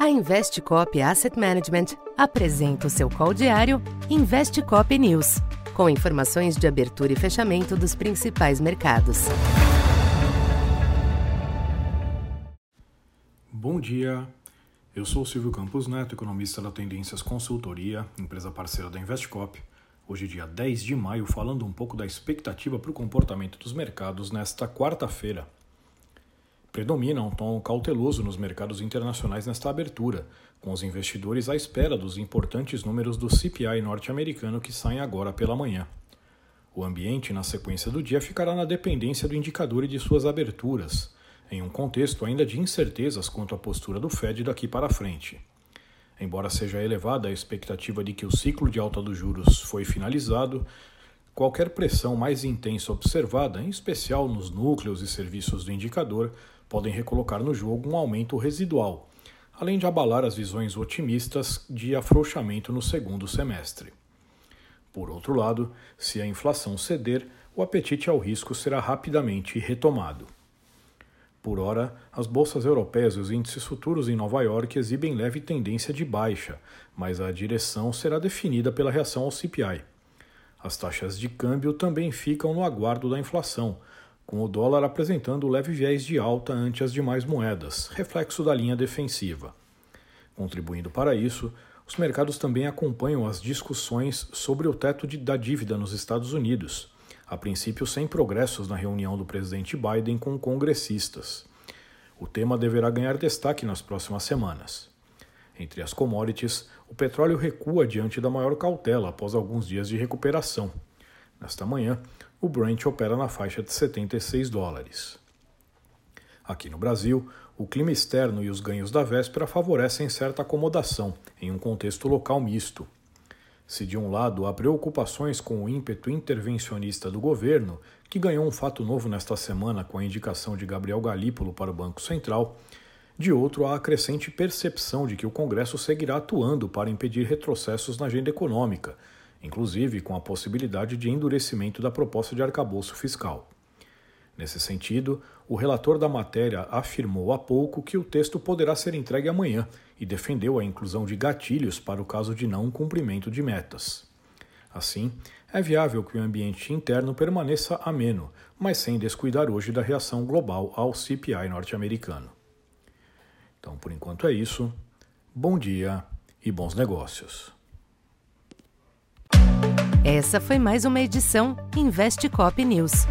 A Investcop Asset Management apresenta o seu call diário Investcop News, com informações de abertura e fechamento dos principais mercados. Bom dia. Eu sou Silvio Campos Neto, economista da Tendências Consultoria, empresa parceira da Investcop. Hoje, dia 10 de maio, falando um pouco da expectativa para o comportamento dos mercados nesta quarta-feira. Predomina um tom cauteloso nos mercados internacionais nesta abertura, com os investidores à espera dos importantes números do CPI norte-americano que saem agora pela manhã. O ambiente na sequência do dia ficará na dependência do indicador e de suas aberturas, em um contexto ainda de incertezas quanto à postura do Fed daqui para frente. Embora seja elevada a expectativa de que o ciclo de alta dos juros foi finalizado, qualquer pressão mais intensa observada, em especial nos núcleos e serviços do indicador, podem recolocar no jogo um aumento residual, além de abalar as visões otimistas de afrouxamento no segundo semestre. Por outro lado, se a inflação ceder, o apetite ao risco será rapidamente retomado. Por hora, as bolsas europeias e os índices futuros em Nova York exibem leve tendência de baixa, mas a direção será definida pela reação ao CPI. As taxas de câmbio também ficam no aguardo da inflação, com o dólar apresentando leve viés de alta ante as demais moedas, reflexo da linha defensiva. Contribuindo para isso, os mercados também acompanham as discussões sobre o teto de, da dívida nos Estados Unidos, a princípio sem progressos na reunião do presidente Biden com congressistas. O tema deverá ganhar destaque nas próximas semanas. Entre as commodities, o petróleo recua diante da maior cautela após alguns dias de recuperação. Nesta manhã, o Brent opera na faixa de 76 dólares. Aqui no Brasil, o clima externo e os ganhos da véspera favorecem certa acomodação em um contexto local misto. Se de um lado há preocupações com o ímpeto intervencionista do governo, que ganhou um fato novo nesta semana com a indicação de Gabriel Galípolo para o Banco Central, de outro há a crescente percepção de que o Congresso seguirá atuando para impedir retrocessos na agenda econômica, inclusive com a possibilidade de endurecimento da proposta de arcabouço fiscal. Nesse sentido, o relator da matéria afirmou há pouco que o texto poderá ser entregue amanhã e defendeu a inclusão de gatilhos para o caso de não cumprimento de metas. Assim, é viável que o ambiente interno permaneça ameno, mas sem descuidar hoje da reação global ao CPI norte-americano. Então, por enquanto é isso. Bom dia e bons negócios. Essa foi mais uma edição Investe Cop News.